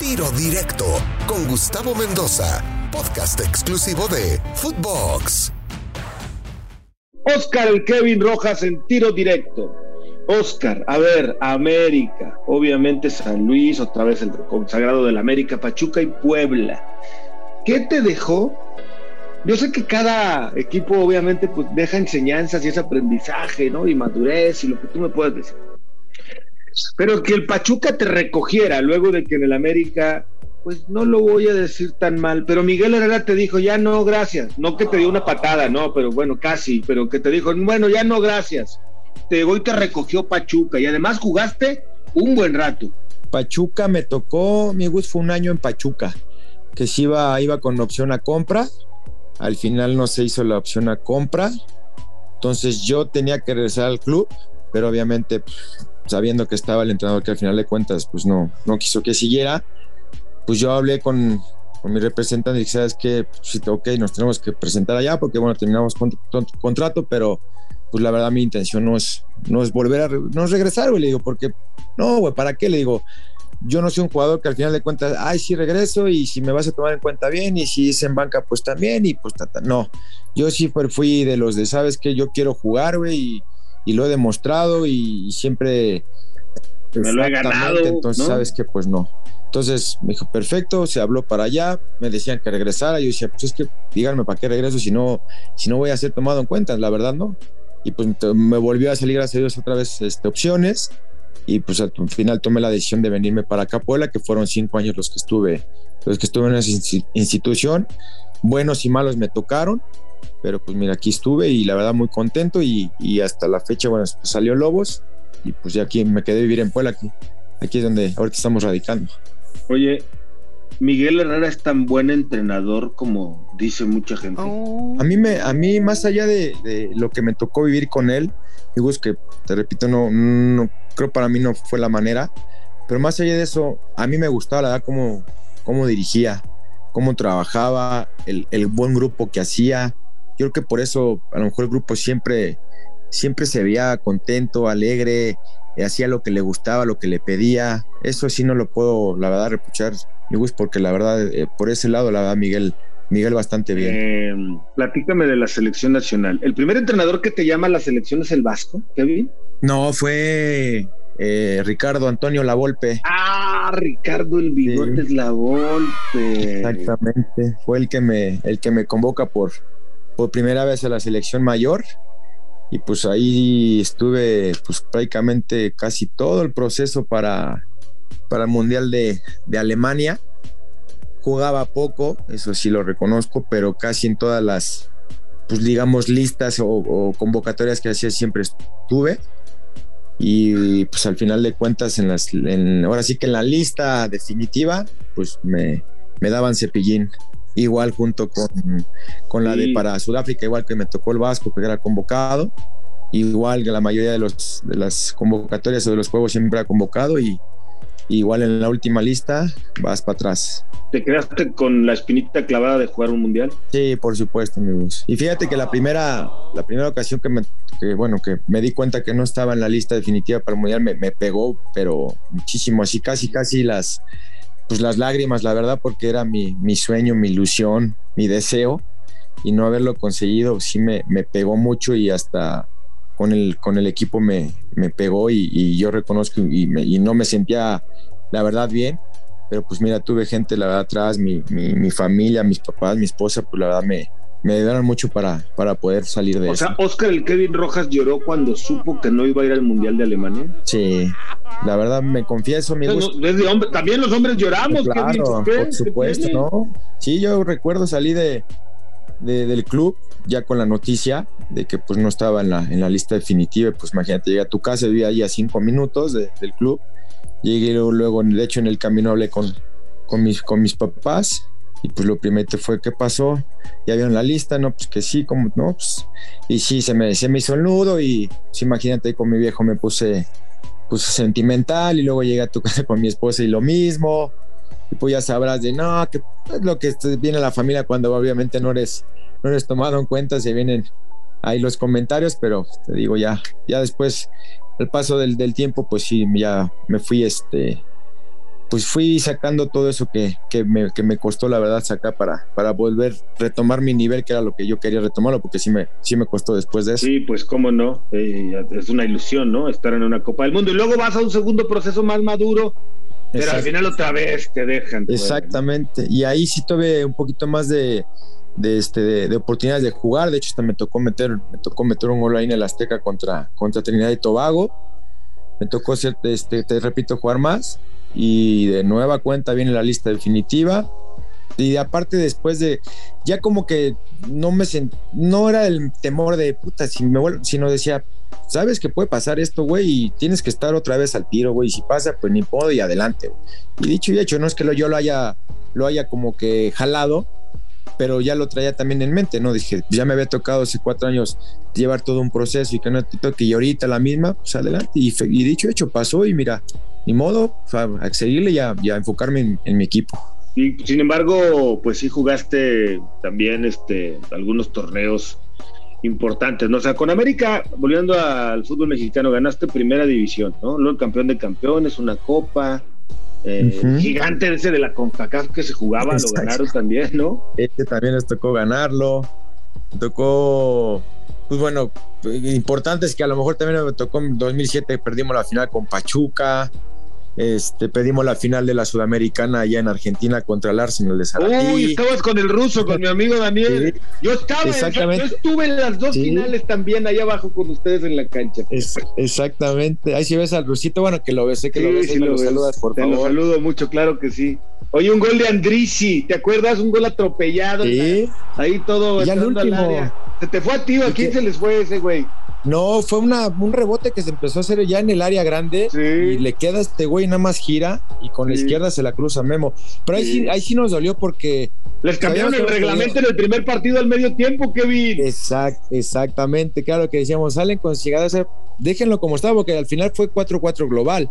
Tiro Directo con Gustavo Mendoza, podcast exclusivo de Footbox. Oscar el Kevin Rojas en tiro directo. Oscar, a ver, América, obviamente San Luis, otra vez el consagrado del América, Pachuca y Puebla. ¿Qué te dejó? Yo sé que cada equipo obviamente pues deja enseñanzas y ese aprendizaje, ¿no? Y madurez y lo que tú me puedas decir. Pero que el Pachuca te recogiera luego de que en el América, pues no lo voy a decir tan mal, pero Miguel Herrera te dijo, ya no, gracias. No que te dio una patada, no, pero bueno, casi, pero que te dijo, bueno, ya no, gracias. Te voy te recogió Pachuca y además jugaste un buen rato. Pachuca me tocó, mi gusto fue un año en Pachuca, que si iba, iba con opción a compra, al final no se hizo la opción a compra, entonces yo tenía que regresar al club, pero obviamente pues, sabiendo que estaba el entrenador que al final de cuentas pues no, no quiso que siguiera, pues yo hablé con, con mi representante y dije, ¿sabes qué? Pues, ok, nos tenemos que presentar allá porque bueno, terminamos con, contrato, pero pues la verdad mi intención no es, no es volver a, no es regresar, güey, le digo, porque no, güey, ¿para qué? Le digo, yo no soy un jugador que al final de cuentas, ay, sí regreso y si me vas a tomar en cuenta bien y si es en banca, pues también y pues no, yo sí fui de los de, ¿sabes qué? Yo quiero jugar, güey, y y lo he demostrado y, siempre... Me lo he ganado. Entonces, ¿sabes que Pues no. Entonces me dijo, perfecto, se habló para allá, me decían que regresara, yo decía, pues es que díganme para qué regreso si no, si no voy a ser tomado en cuenta, la verdad no. Y pues me volvió a salir, gracias a Dios, otra vez este, opciones y pues al final tomé la decisión de venirme para acá, Puebla, que fueron cinco años los que estuve, los que estuve en esa institución, buenos y malos me tocaron, pero pues mira, aquí estuve y la verdad muy contento y, hasta la fecha, bueno, pues salió Lobos y pues ya aquí me quedé vivir en Puebla, aquí, aquí es donde ahorita estamos radicando. Oye, Miguel Herrera es tan buen entrenador como dice mucha gente. Oh. A mí me, a mí más allá de, lo que me tocó vivir con él, digo es que te repito, no, no creo para mí no fue la manera, pero más allá de eso, a mí me gustaba la verdad cómo, cómo dirigía, cómo trabajaba, el, el buen grupo que hacía, yo creo que por eso a lo mejor el grupo siempre, siempre se veía contento, alegre, hacía lo que le gustaba, lo que le pedía. Eso sí no lo puedo, la verdad, repuchar, mi gusto, porque la verdad, eh, por ese lado, la verdad, Miguel, Miguel bastante bien. Eh, platícame de la selección nacional. ¿El primer entrenador que te llama a la selección es el Vasco, Kevin? No, fue eh, Ricardo Antonio Lavolpe. Ah, Ricardo el Bigotes Lavolpe. Exactamente. Fue el que me, el que me convoca por, por primera vez a la selección mayor y pues ahí estuve pues prácticamente casi todo el proceso para, para el Mundial de, Alemania. Jugaba poco, eso sí lo reconozco, pero casi en todas las, pues digamos, listas o, convocatorias que hacía siempre estuve. Y pues al final de cuentas, en las, ahora sí que en la lista definitiva, pues me, me daban cepillín igual junto con, con la de para Sudáfrica, igual que me tocó el Vasco, que era convocado, igual que la mayoría de, los, de las convocatorias o de los juegos siempre ha convocado y igual en la última lista vas para atrás. ¿Te quedaste con la espinita clavada de jugar un mundial? Sí, por supuesto, amigos. Y fíjate que la primera, la primera ocasión que me, bueno, que me di cuenta que no estaba en la lista definitiva para el mundial me, me pegó, pero muchísimo, así casi, casi las, pues las lágrimas, la verdad, porque era mi, mi sueño, mi ilusión, mi deseo, y no haberlo conseguido sí me, me pegó mucho y hasta con el, con el equipo me, me pegó y, yo reconozco y, y, no me sentía, la verdad, bien, pero pues mira, tuve gente, la verdad, atrás, mi, mi, mi familia, mis papás, mi esposa, pues la verdad me, me ayudaron mucho para, para poder salir de eso. O sea, Oscar el Kevin Rojas lloró cuando supo que no iba a ir al Mundial de Alemania. Sí, la verdad me confieso, mi también los hombres lloramos. Claro, por supuesto, ¿no? Sí, yo recuerdo salí de, del club ya con la noticia de que pues no estaba en la, en la lista definitiva. Pues imagínate, llegué a tu casa, vivía ahí a cinco minutos del club. Llegué luego, de hecho, en el camino hablé con, con, mis, con mis papás y pues lo primero fue, ¿qué pasó? Ya vieron la lista, ¿no? Pues que sí, como, ¿no? Pues, y sí, se me, se me hizo el nudo y pues, imagínate, con mi viejo me puse pues sentimental y luego llegué a tu casa con mi esposa y lo mismo. Y pues ya sabrás de no, que es lo que viene la familia cuando obviamente no eres, no eres tomado en cuenta, se vienen ahí los comentarios, pero te digo ya, ya después, el paso del, del tiempo, pues sí, ya me fui este, pues fui sacando todo eso que, que, me, que me costó la verdad sacar para, para volver retomar mi nivel, que era lo que yo quería retomarlo, porque sí me, sí me costó después de eso. Sí, pues cómo no, eh, es una ilusión, ¿no? Estar en una Copa del Mundo y luego vas a un segundo proceso más maduro, pero al final otra vez te dejan. Exactamente, y ahí sí tuve un poquito más de, de, este, de, oportunidades de jugar, de hecho hasta me tocó meter, me tocó meter un gol ahí en el Azteca contra, contra Trinidad y Tobago, me tocó, este, te repito, jugar más y de nueva cuenta viene la lista definitiva. Y aparte después de, ya como que no me no era el temor de puta, si me vuelvo, sino decía, sabes que puede pasar esto, güey, y tienes que estar otra vez al tiro, güey, y si pasa, pues ni puedo y adelante, Y dicho y hecho, no es que lo, yo lo haya, lo haya como que jalado, pero ya lo traía también en mente, ¿no? Dije, ya me había tocado hace cuatro años llevar todo un proceso y que no te toque y ahorita la misma, pues adelante. Y, y dicho hecho, pasó y mira, ni modo, a seguirle y a, enfocarme en, mi equipo. Y sin embargo, pues sí jugaste también este, algunos torneos importantes, ¿no? O sea, con América, volviendo al fútbol mexicano, ganaste primera división, ¿no? Luego el campeón de campeones, una copa, eh, gigante ese de la CONCACAF que se jugaba, lo ganaron también, ¿no? Este también les tocó ganarlo, tocó pues bueno, importante es que a lo mejor también me tocó en 2007, perdimos la final con Pachuca, este, pedimos la final de la Sudamericana allá en Argentina contra el Arsenal de Sarandí. Uy, estabas con el ruso, con mi amigo Daniel. yo estaba, exactamente. yo estuve en las dos finales también allá abajo con ustedes en la cancha. exactamente. Ahí si ves al rusito, bueno, que lo ves, sé que lo ves, lo, saludas, por Te lo saludo mucho, claro que sí. Oye, un gol de Andrisi, ¿te acuerdas? Un gol atropellado. Ahí todo. Ya el último. Se te fue a ti, ¿a quién se les fue ese güey? No, fue una, un rebote que se empezó a hacer ya en el área grande y le queda este güey, nada más gira y con la izquierda se la cruza Memo. Pero ahí sí, ahí sí nos dolió porque. Les cambiaron el reglamento en el primer partido al medio tiempo, Kevin. Exact, exactamente, claro que decíamos, salen con llegadas, déjenlo como estaba, porque al final fue 4-4 global.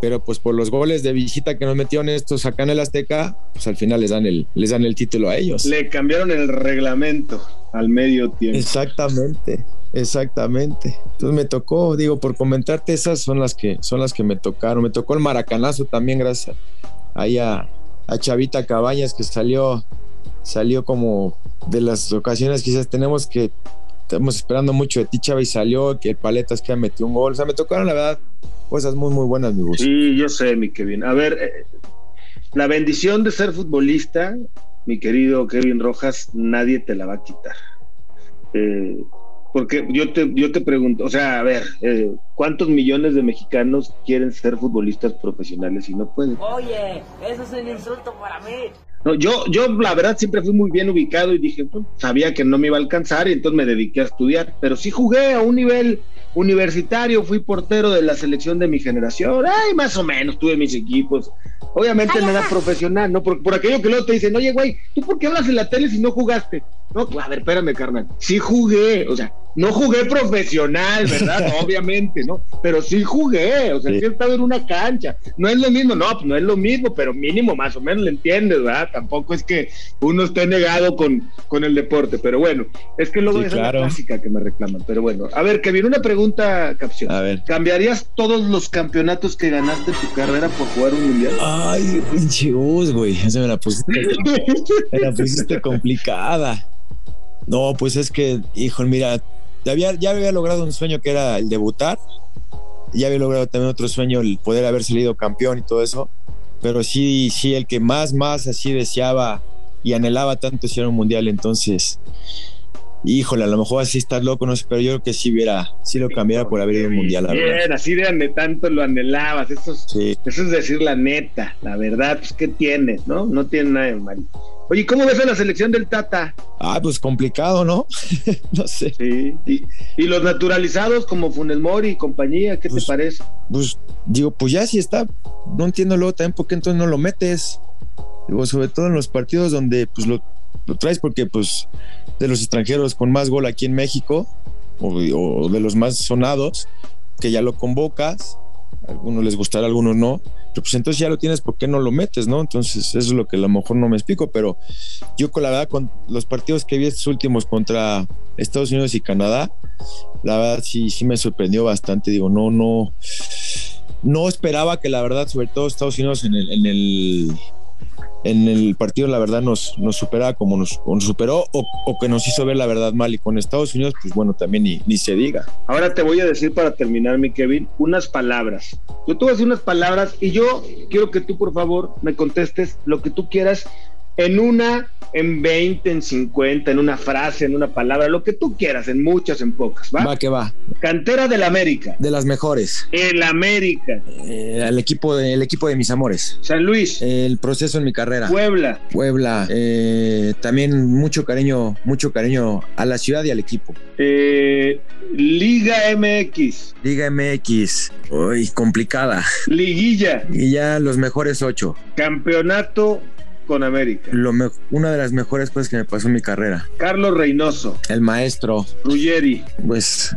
Pero pues por los goles de visita que nos metieron estos acá en el Azteca, pues al final les dan el, les dan el título a ellos. Le cambiaron el reglamento al medio tiempo. Exactamente. Exactamente. Entonces me tocó, digo, por comentarte, esas son las que son las que me tocaron. Me tocó el maracanazo también, gracias ahí a, Chavita Cabañas, que salió, salió como de las ocasiones quizás tenemos que estamos esperando mucho de ti, Chava, y salió, que el Paletas que metió un gol. O sea, me tocaron, la verdad, cosas muy, muy buenas, mi gusto. Sí, yo sé, mi Kevin. A ver, eh, la bendición de ser futbolista, mi querido Kevin Rojas, nadie te la va a quitar. Eh, porque yo te, yo te pregunto, o sea, a ver, eh, ¿cuántos millones de mexicanos quieren ser futbolistas profesionales y no pueden? Oye, eso es un insulto para mí. No, yo, yo la verdad siempre fui muy bien ubicado y dije, pues, sabía que no me iba a alcanzar y entonces me dediqué a estudiar, pero sí jugué a un nivel universitario, fui portero de la selección de mi generación, ay, más o menos, tuve mis equipos, obviamente nada profesional, ¿no? Por, por aquello que luego te dicen, oye, güey, ¿tú por qué hablas en la tele si no jugaste? No, a ver, espérame, carnal, sí jugué, o sea, no jugué profesional, ¿verdad? Obviamente, ¿no? Pero sí jugué, o sea, sí. he estado en una cancha. No es lo mismo, no, pues no es lo mismo, pero mínimo más o menos lo entiendes, ¿verdad? Tampoco es que uno esté negado con, con el deporte, pero bueno, es que luego es la clásica que me reclaman, pero bueno. A ver, que viene una pregunta, Capción. A ver. ¿Cambiarías todos los campeonatos que ganaste en tu carrera por jugar un mundial? Ay, pinche güey, esa me la pusiste, me la pusiste complicada. No, pues es que, hijo, mira, ya había, ya había logrado un sueño que era el debutar, ya había logrado también otro sueño, el poder haber salido campeón y todo eso, pero sí, sí, el que más, más así deseaba y anhelaba tanto era un mundial, entonces, híjole, a lo mejor así estás loco, no sé, pero yo creo que sí hubiera, sí lo cambiara por haber ido un mundial. La Bien, así de tanto lo anhelabas, eso es, eso es decir la neta, la verdad, pues, ¿qué tiene? ¿No? No tiene nada de mal. Oye, ¿cómo ves a la selección del Tata? Ah, pues complicado, ¿no? no sé. Sí. ¿Y, los naturalizados como Funes Mori y compañía, qué te pues, parece? Pues digo, pues ya sí está. No entiendo luego también por qué entonces no lo metes. Digo, sobre todo en los partidos donde pues lo, traes porque pues de los extranjeros con más gol aquí en México o, de los más sonados, que ya lo convocas, a algunos les gustará, a algunos no, pues entonces ya lo tienes, ¿por qué no lo metes, no? Entonces eso es lo que a lo mejor no me explico, pero yo con la verdad, con los partidos que vi estos últimos contra Estados Unidos y Canadá, la verdad sí, sí me sorprendió bastante, digo, no, no, no esperaba que la verdad, sobre todo Estados Unidos en el, en el, en el partido, la verdad, nos, nos superaba como nos, superó o, o, que nos hizo ver la verdad mal. Y con Estados Unidos, pues bueno, también ni, ni, se diga. Ahora te voy a decir para terminar, mi Kevin, unas palabras. Yo te voy a decir unas palabras y yo quiero que tú, por favor, me contestes lo que tú quieras en una, en 20, en 50, en una frase, en una palabra, lo que tú quieras, en muchas, en pocas, ¿va? Va que va. Cantera del América. De las mejores. El América. Eh, el, equipo de, el equipo de mis amores. San Luis. El proceso en mi carrera. Puebla. Puebla. Eh, también mucho cariño, mucho cariño a la ciudad y al equipo. Eh, Liga MX. Liga MX. Uy, complicada. Liguilla. Y ya los mejores ocho. Campeonato con América. Lo me, una de las mejores cosas que me pasó en mi carrera. Carlos Reynoso. El maestro. Ruggeri. Pues,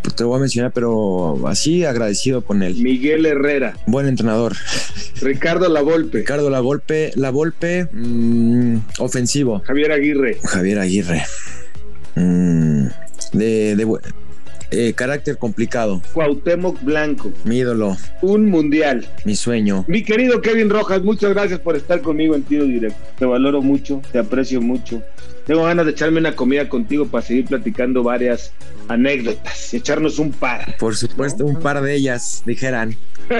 pues te voy a mencionar, pero así agradecido con él. Miguel Herrera. Buen entrenador. Ricardo Lavolpe. Ricardo Lavolpe, Lavolpe, mmm, ofensivo. Javier Aguirre. Javier Aguirre. Mm, de, de, eh, carácter complicado. Cuauhtémoc Blanco. Mi ídolo. Un mundial. Mi sueño. Mi querido Kevin Rojas, muchas gracias por estar conmigo en tiro directo. Te valoro mucho, te aprecio mucho. Tengo ganas de echarme una comida contigo para seguir platicando varias anécdotas y echarnos un par. Por supuesto, ¿no? un par de ellas, dijeran.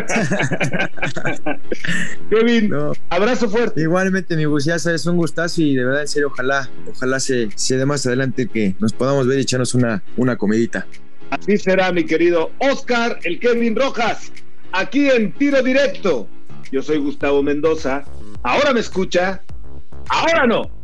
Kevin, no. abrazo fuerte. Igualmente, mi buceaza, es un gustazo y de verdad, en serio, ojalá, ojalá se, se dé más adelante que nos podamos ver y echarnos una, una comidita. Así será, mi querido Oscar, el Kevin Rojas, aquí en Tiro Directo. Yo soy Gustavo Mendoza. Ahora me escucha, ahora no.